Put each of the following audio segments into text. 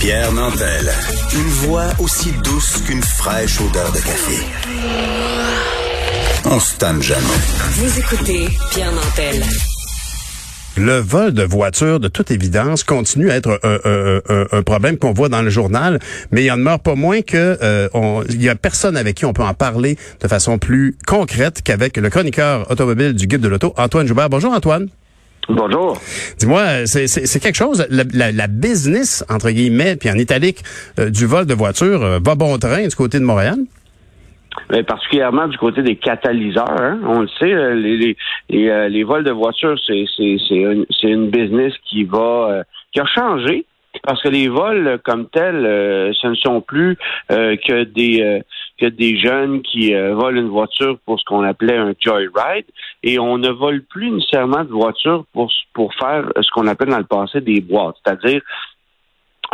Pierre Nantel. Une voix aussi douce qu'une fraîche odeur de café. On se tanne jamais. Vous écoutez Pierre Nantel. Le vol de voitures, de toute évidence, continue à être un, un- un- un problème qu'on voit dans le journal, mais il en demeure pas moins que euh, on- il y a personne avec qui on peut en parler de façon plus concrète qu'avec le chroniqueur automobile du Guide de l'auto, Antoine Joubert. Bonjour Antoine. Bonjour. Dis-moi, c'est- quelque chose, la, la- la business, entre guillemets, puis en italique, euh, du vol de voitures euh, va bon train du côté de Montréal? Mais particulièrement du côté des catalyseurs, hein, on le sait, euh, les, les, les, les vols de voitures, c'est une, une business qui va euh, qui a changé parce que les vols comme tels, ce ne sont plus que des euh, que des jeunes qui euh, volent une voiture pour ce qu'on appelait un joyride et on ne vole plus nécessairement de voiture pour pour faire ce qu'on appelle dans le passé des boîtes, c'est-à-dire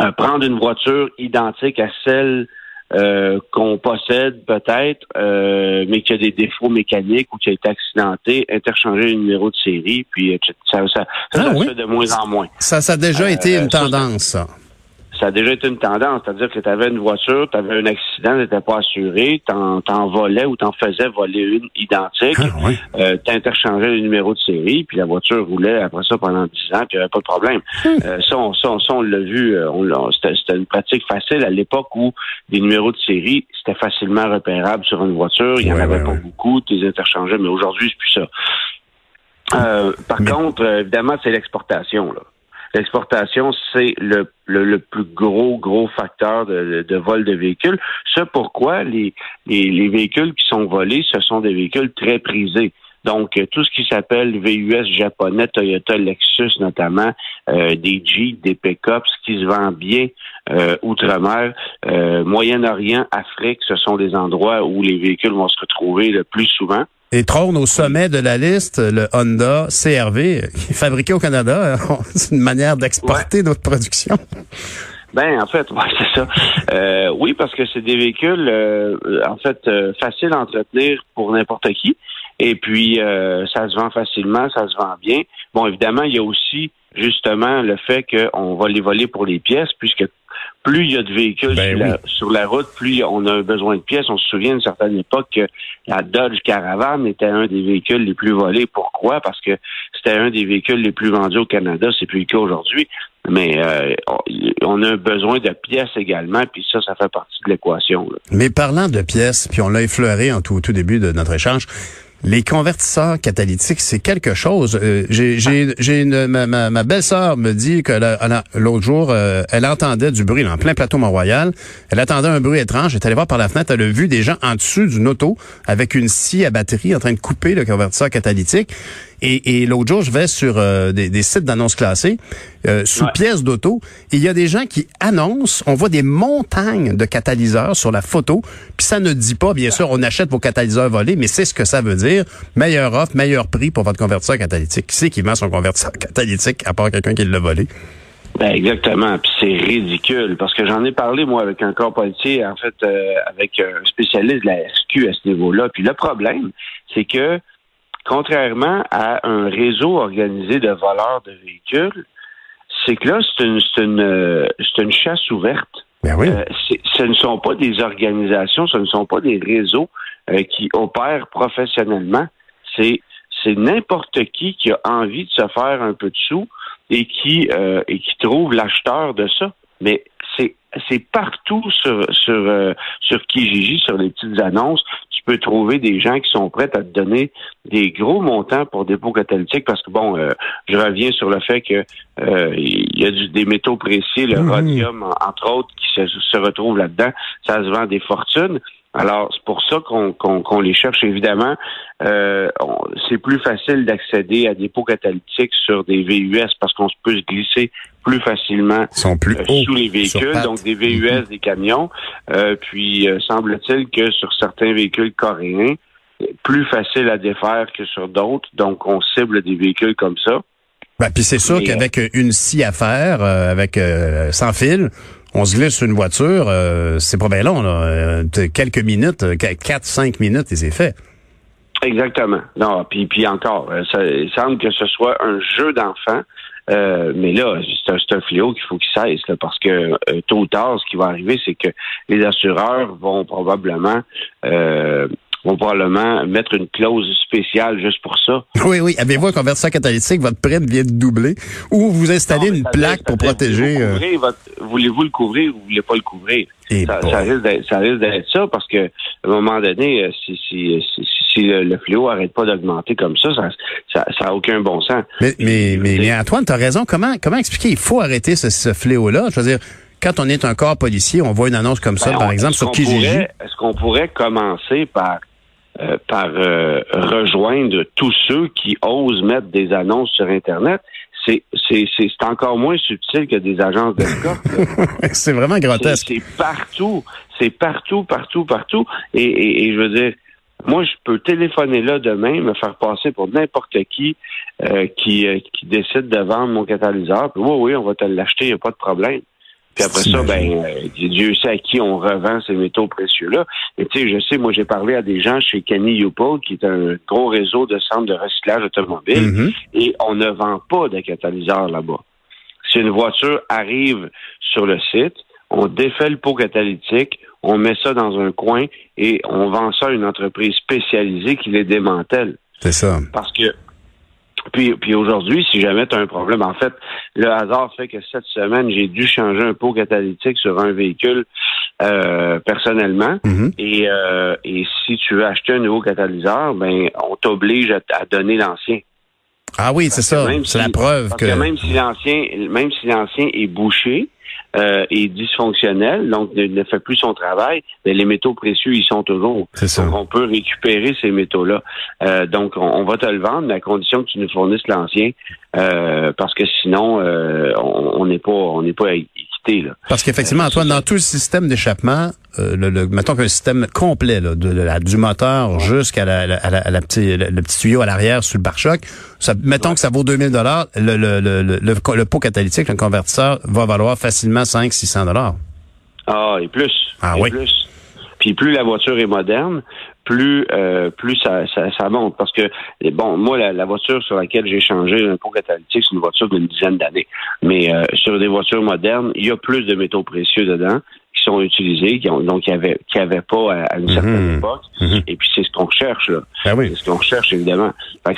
euh, prendre une voiture identique à celle euh, qu'on possède peut-être, euh, mais qui a des défauts mécaniques ou qui a été accidenté, interchanger le numéro de série, puis ça, ça, ça, Ah ça se oui? fait de moins en moins. Ça, ça a déjà Euh, été une tendance, ça. Ça a déjà été une tendance, c'est-à-dire que tu avais une voiture, tu avais un accident, n'était pas assuré, t'en, t'en volais ou t'en faisais voler une identique, Ah, oui. euh, t'interchangeais le numéro de série, puis la voiture roulait après ça pendant 10 ans, puis il n'y avait pas de problème. Euh, ça, on, ça, on- ça, on l'a vu, euh, on c'était, c'était une pratique facile à l'époque où des numéros de série, c'était facilement repérable sur une voiture, il n'y en avait ouais, pas ouais. beaucoup, tu les interchangeais, mais aujourd'hui, c'est plus ça. Euh, par Mais- contre, euh, évidemment, c'est l'exportation. Là. L'exportation, c'est le, le, plus gros, gros facteur de, vol de véhicules. C'est pourquoi les, les, les véhicules qui sont volés, ce sont des véhicules très prisés. Donc, euh, tout ce qui s'appelle VUS japonais, Toyota, Lexus notamment, euh, des Jeep, des pick-up, ce qui se vend bien euh, outre-mer, euh, Moyen-Orient, Afrique, ce sont des endroits où les véhicules vont se retrouver le plus souvent. Et trône au sommet de la liste le Honda CRV, qui est fabriqué au Canada. C'est une manière d'exporter notre production. Ben, en fait, ouais, c'est ça. Euh, oui, parce que c'est des véhicules, euh, en fait, euh, faciles à entretenir pour n'importe qui. Et puis, ça se vend facilement, ça se vend bien. Bon, évidemment, il y a aussi justement le fait qu'on va les voler pour les pièces, puisque plus il y a de véhicules Ben sur, la, sur la route, plus on a besoin de pièces. On se souvient d'une certaine époque que la Dodge Caravan était un des véhicules les plus volés. Pourquoi? Parce que c'était un des véhicules les plus vendus au Canada. C'est plus le cas aujourd'hui. Mais euh, on a besoin de pièces également, puis ça, ça fait partie de l'équation. Mais parlant de pièces, puis on l'a effleuré en tout, au tout début de notre échange, les convertisseurs catalytiques, c'est quelque chose. Euh, j'ai, une, ma, belle-sœur me dit que l'autre jour, euh, elle entendait du bruit en plein plateau Mont-Royal. Elle attendait un bruit étrange. Elle est allée voir par la fenêtre. Elle a vu des gens en dessous d'une auto avec une scie à batterie en train de couper le convertisseur catalytique. Et, et l'autre jour, je vais sur euh, des, des sites d'annonces classées, euh, sous Ouais. pièces d'auto, et il y a des gens qui annoncent, on voit des montagnes de catalyseurs sur la photo, puis ça ne dit pas, bien sûr, on achète vos catalyseurs volés, mais c'est ce que ça veut dire. Meilleure offre, meilleur prix pour votre convertisseur catalytique. Qui c'est qui vend son convertisseur catalytique, à part quelqu'un qui l'a volé? Ben exactement, puis c'est ridicule parce que j'en ai parlé moi avec un corps policier, en fait, euh, avec un spécialiste de la SQ à ce niveau-là. Puis le problème, c'est que contrairement à un réseau organisé de voleurs de véhicules, c'est que là c'est une c'est une euh, c'est une chasse ouverte. Ben oui. Euh, ce ne sont pas des organisations, ce ne sont pas des réseaux euh, qui opèrent professionnellement. C'est c'est n'importe qui qui a envie de se faire un peu de sous et qui euh, et qui trouve l'acheteur de ça. Mais c'est c'est partout sur sur euh, sur Kijiji, sur les petites annonces, tu peux trouver des gens qui sont prêts à te donner des gros montants pour dépôt catalytique parce que bon, euh, je reviens sur le fait que euh, il y a du, des métaux précieux, le Mhm. rhodium en- entre autres, qui se, se retrouvent là-dedans. Ça se vend des fortunes. Alors, c'est pour ça qu'on les cherche, évidemment. Euh, c'est plus facile d'accéder à des pots catalytiques sur des VUS parce qu'on se peut se glisser plus facilement sont plus euh, sous les véhicules, donc des VUS, des camions. Euh, puis, euh, semble-t-il que sur certains véhicules coréens, plus facile à défaire que sur d'autres. Donc, on cible des véhicules comme ça. Ben, puis c'est sûr Mais, qu'avec euh, une scie à faire, euh, avec euh, sans fil, on se glisse sur une voiture, euh, c'est pas bien long, là. Euh, quelques minutes, euh, qu- quatre, cinq minutes et c'est fait. Exactement. Non, puis puis encore, euh, ça, il semble que ce soit un jeu d'enfant. Euh, mais là, c'est un, un fléau qu'il faut qu'il cesse, là, parce que euh, tôt ou tard, ce qui va arriver, c'est que les assureurs vont probablement euh, vont probablement mettre une clause spéciale juste pour ça. Oui, oui. Avez-vous un convertisseur catalytique, votre prêt vient de doubler, ou vous installez Non, une plaque pour protéger. Voulez-vous, euh, voulez-vous le couvrir ou vous voulez pas le couvrir? Et Ça, bon. ça risque d'être, ça risque d'être ça parce que à un moment donné, euh, si, si, si, si le, le fléau arrête pas d'augmenter comme ça, ça, ça, ça a aucun bon sens. Mais, mais, mais, mais Antoine, tu as raison. Comment, comment expliquer? Il faut arrêter ce, ce fléau-là. Je veux dire, quand on est un corps policier, on voit une annonce comme ça, Ben, par on- exemple, sur Kijiji. Est-ce qu'on pourrait commencer par euh, par euh, rejoindre tous ceux qui osent mettre des annonces sur Internet? C'est c'est c'est c'est encore moins subtil que des agences d'escorte. C'est vraiment grotesque. c'est partout. C'est partout, partout, partout. Et, et, et je veux dire, moi, je peux téléphoner là demain, me faire passer pour n'importe qui euh, qui, euh, qui décide de vendre mon catalyseur. Puis oui, oui, on va te l'acheter, il n'y a pas de problème. Puis après ça, ben, euh, Dieu sait à qui on revend ces métaux précieux-là. Et tu sais, je sais, moi, j'ai parlé à des gens chez Kenny Upol, qui est un gros réseau de centres de recyclage automobile, Mhm. et on ne vend pas de catalyseur là-bas. Si une voiture arrive sur le site, on défait le pot catalytique, on met ça dans un coin et on vend ça à une entreprise spécialisée qui les démantèle. C'est ça. Parce que puis, puis aujourd'hui, si jamais tu as un problème, en fait, le hasard fait que cette semaine, j'ai dû changer un pot catalytique sur un véhicule euh, personnellement. Mhm. Et, euh, et si tu veux acheter un nouveau catalyseur, ben on t'oblige à, à donner l'ancien. Ah oui, c'est ça. C'est si- la preuve que même si l'ancien, même si l'ancien est bouché, euh, est dysfonctionnel, donc ne, ne fait plus son travail, mais les métaux précieux, ils sont toujours. C'est ça. Donc, on peut récupérer ces métaux-là. Euh, donc, on, on va te le vendre, mais à condition que tu nous fournisses l'ancien, euh, parce que sinon, euh, on on n'est pas, on n'est pas là. Parce qu'effectivement, Euh, Antoine, dans tout le système d'échappement, euh, le, le- mettons qu'un système complet, là, de, la- du moteur jusqu'à la, la, la- petit, le, le petit tuyau à l'arrière sur le pare-choc, mettons que ça vaut 2000 dollars, le, le, le, le, le, le pot catalytique, le convertisseur, va valoir facilement 500-600 dollars. Ah, et plus. Ah et oui. Plus. Puis plus la voiture est moderne, plus euh, plus ça, ça, ça monte. Parce que bon, moi, la, voiture sur laquelle j'ai changé un pot catalytique, c'est une voiture d'une dizaine d'années. Mais euh, sur des voitures modernes, il y a plus de métaux précieux dedans sont utilisés, qui ont, donc y avait qui pas à, à une certaine Mhm. époque. Mhm. Et puis c'est ce qu'on recherche là. Ben oui. C'est ce qu'on recherche, évidemment.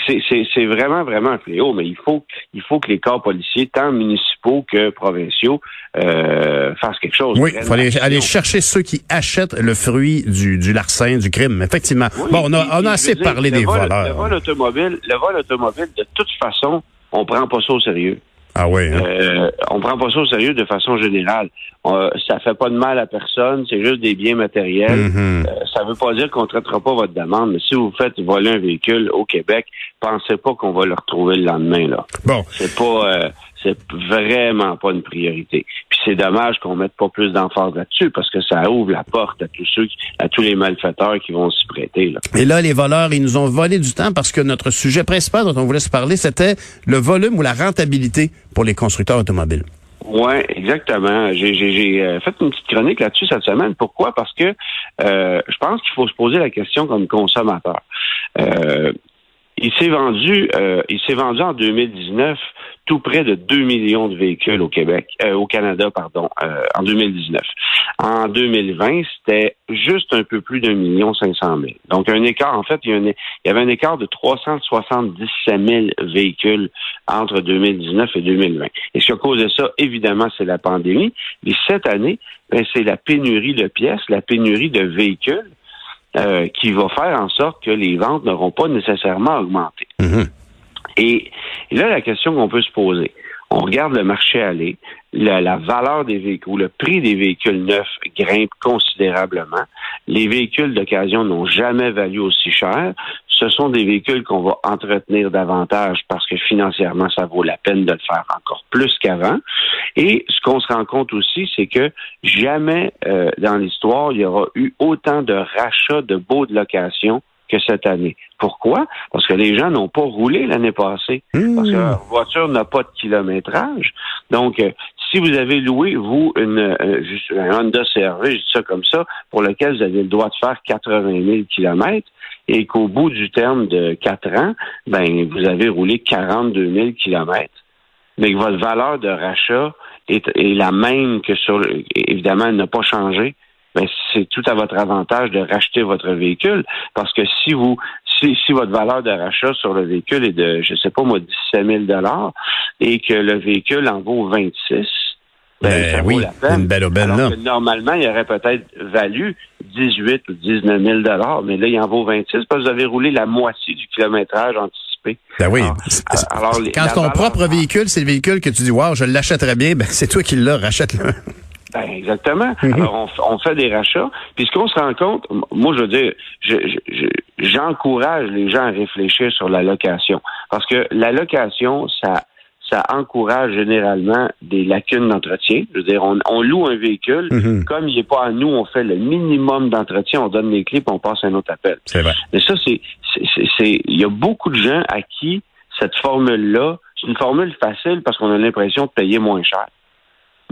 C'est, vraiment, vraiment un fléau, mais il faut, il faut que les corps policiers, tant municipaux que provinciaux, euh, fassent quelque chose. Oui, il faut aller, aller chercher ceux qui achètent le fruit du, du larcin, du crime. Effectivement. Oui, bon, on a, on assez parlé des vol- voleurs. Le vol automobile, le vol automobile, de toute façon, on prend pas ça au sérieux. Ah oui. hein? Euh, on prend pas ça au sérieux de façon générale. Euh, ça fait pas de mal à personne, c'est juste des biens matériels. Mhm. Euh, ça veut pas dire qu'on ne traitera pas votre demande, mais si vous faites voler un véhicule au Québec, pensez pas qu'on va le retrouver le lendemain là. Bon. C'est pas, euh, c'est vraiment pas une priorité. Puis c'est dommage qu'on mette pas plus d'emphase là-dessus parce que ça ouvre la porte à tous ceux, qui- à tous les malfaiteurs qui vont s'y prêter. Là. Et là, les voleurs, ils nous ont volé du temps parce que notre sujet principal dont on voulait se parler, c'était le volume ou la rentabilité pour les constructeurs automobiles. Oui, exactement. J'ai, j'ai, j'ai euh, fait une petite chronique là-dessus cette semaine. Pourquoi? Parce que euh, je pense qu'il faut se poser la question comme consommateur. Euh, il s'est vendu, euh, il s'est vendu en 2019 tout près de 2 millions de véhicules au Québec, euh, au Canada, pardon, euh, en 2019. En 2020, c'était juste un peu plus d'un million cinq cent mille. Donc un écart, en fait, il y, avait un écart de 377 000 véhicules entre 2019 et 2020. Et ce qui a causé ça, évidemment, c'est la pandémie. Mais cette année, ben, c'est la pénurie de pièces, la pénurie de véhicules euh, qui va faire en sorte que les ventes n'auront pas nécessairement augmenté. Mhm. Et, et là, la question qu'on peut se poser, on regarde le marché aller, la, valeur des véhicules, le prix des véhicules neufs grimpe considérablement. Les véhicules d'occasion n'ont jamais valu aussi cher. Ce sont des véhicules qu'on va entretenir davantage parce que financièrement, ça vaut la peine de le faire encore plus qu'avant. Et ce qu'on se rend compte aussi, c'est que jamais euh, dans l'histoire, il y aura eu autant de rachats de baux de location que cette année. Pourquoi? Parce que les gens n'ont pas roulé l'année passée. Parce que leur voiture n'a pas de kilométrage. Donc, euh, si vous avez loué, vous, une, euh, un Honda CRV, je dis ça comme ça, pour lequel vous avez le droit de faire 80 000 kilomètres, et qu'au bout du terme de quatre ans, ben, vous avez roulé 42 000 kilomètres. mais que votre valeur de rachat est, la même que sur, évidemment, elle n'a pas changé, ben c'est tout à votre avantage de racheter votre véhicule parce que si vous si, si votre valeur de rachat sur le véhicule est de je sais pas moi 17 000 dollars et que le véhicule en vaut 26 ben, ben, ça oui, vaut la peine. une belle aubaine là. normalement, il aurait peut-être valu 18 ou 19 000 dollars, mais là, il en vaut 26 parce que vous avez roulé la moitié du kilométrage anticipé. Ben oui. Alors, Quand ton propre véhicule, c'est le véhicule que tu dis, wow, je l'achèterais bien, ben c'est toi qui l'as, rachète-le. Ben, exactement. Mhm. Alors, on, fait des rachats. Puis ce qu'on se rend compte, moi, je veux dire, j'encourage les gens à réfléchir sur la location. Parce que la location, ça, ça encourage généralement des lacunes d'entretien. Je veux dire, on, loue un véhicule, mhm. comme il n'est pas à nous, on fait le minimum d'entretien, on donne les clés, puis on passe un autre appel. C'est vrai. Mais ça, c'est, c'est, il y a beaucoup de gens à qui cette formule-là, c'est une formule facile parce qu'on a l'impression de payer moins cher.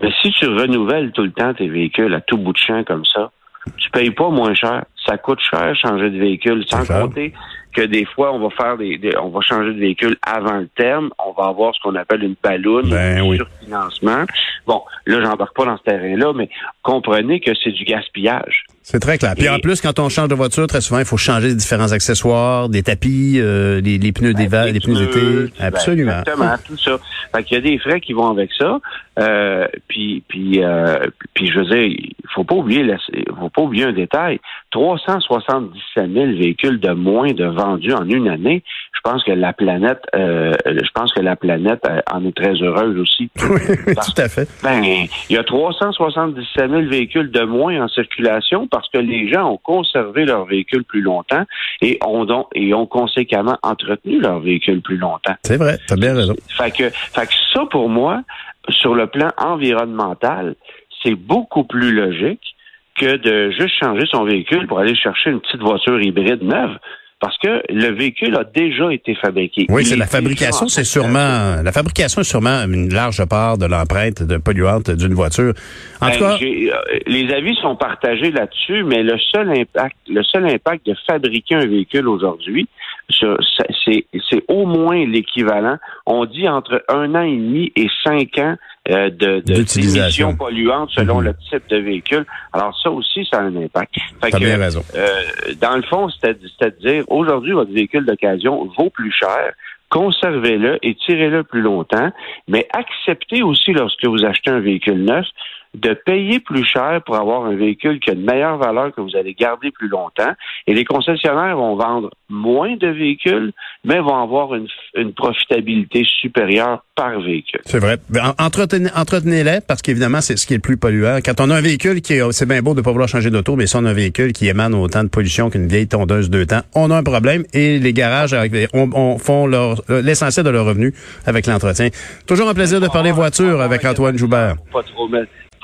Mais si tu renouvelles tout le temps tes véhicules à tout bout de champ comme ça, tu payes pas moins cher. Ça coûte cher changer de véhicule, sans compter que des fois, on va faire des, on va changer de véhicule avant le terme. On va avoir ce qu'on appelle une balloune, ben, un surfinancement. Bon, là, j'embarque pas dans ce terrain-là, mais comprenez que c'est du gaspillage. C'est très clair. Puis en plus, quand on change de voiture, très souvent, il faut changer les différents accessoires, des tapis, euh, les, pneus ben, d'hiver, les pneus d'été. Ben, Absolument. exactement, tout ça. Fait qu'il y a des frais qui vont avec ça. Euh, puis, puis, euh, puis, je veux dire, il faut pas oublier, faut pas oublier un détail. 377 000 véhicules de moins de vendus en une année. Je pense que la planète, euh, je pense que la planète euh, en est très heureuse aussi. Oui, tout à fait. Ben, il y a 377 000 véhicules de moins en circulation parce que les gens ont conservé leurs véhicules plus longtemps et ont donc, et ont conséquemment entretenu leurs véhicules plus longtemps. C'est vrai, t'as bien raison. Fait que, fait que ça pour moi, sur le plan environnemental, c'est beaucoup plus logique que de juste changer son véhicule pour aller chercher une petite voiture hybride neuve. Parce que le véhicule a déjà été fabriqué. Oui, c'est la fabrication, c'est sûrement la fabrication est sûrement une large part de l'empreinte de polluante d'une voiture. En tout ben, cas, euh, les avis sont partagés là-dessus, mais le seul impact, le seul impact de fabriquer un véhicule aujourd'hui, c'est au moins l'équivalent. On dit entre un an et demi et cinq ans euh, de, d'émissions polluantes selon mhm. le type de véhicule. Alors ça aussi, ça a un impact. Fait bien raison. Euh, dans le fond, c'est-à-dire, aujourd'hui, votre véhicule d'occasion vaut plus cher. Conservez-le et tirez-le plus longtemps, mais acceptez aussi lorsque vous achetez un véhicule neuf de payer plus cher pour avoir un véhicule qui a une meilleure valeur que vous allez garder plus longtemps. Et les concessionnaires vont vendre moins de véhicules, mais vont avoir une, profitabilité supérieure par véhicule. C'est vrai. Entretenez-les parce qu'évidemment, c'est ce qui est le plus polluant. Quand on a un véhicule qui est, c'est bien beau de ne pas vouloir changer d'auto, mais si on a un véhicule qui émane autant de pollution qu'une vieille tondeuse deux temps, on a un problème et les garages on, font leur, l'essentiel de leur revenu avec l'entretien. Toujours un plaisir de parler voiture avec Antoine Joubert. Pas trop,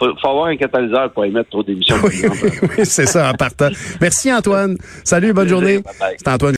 faut, faut avoir un catalyseur pour émettre trop d'émissions. oui, oui c'est ça, en partant. Merci Antoine. Salut, bonne journée. C'est Antoine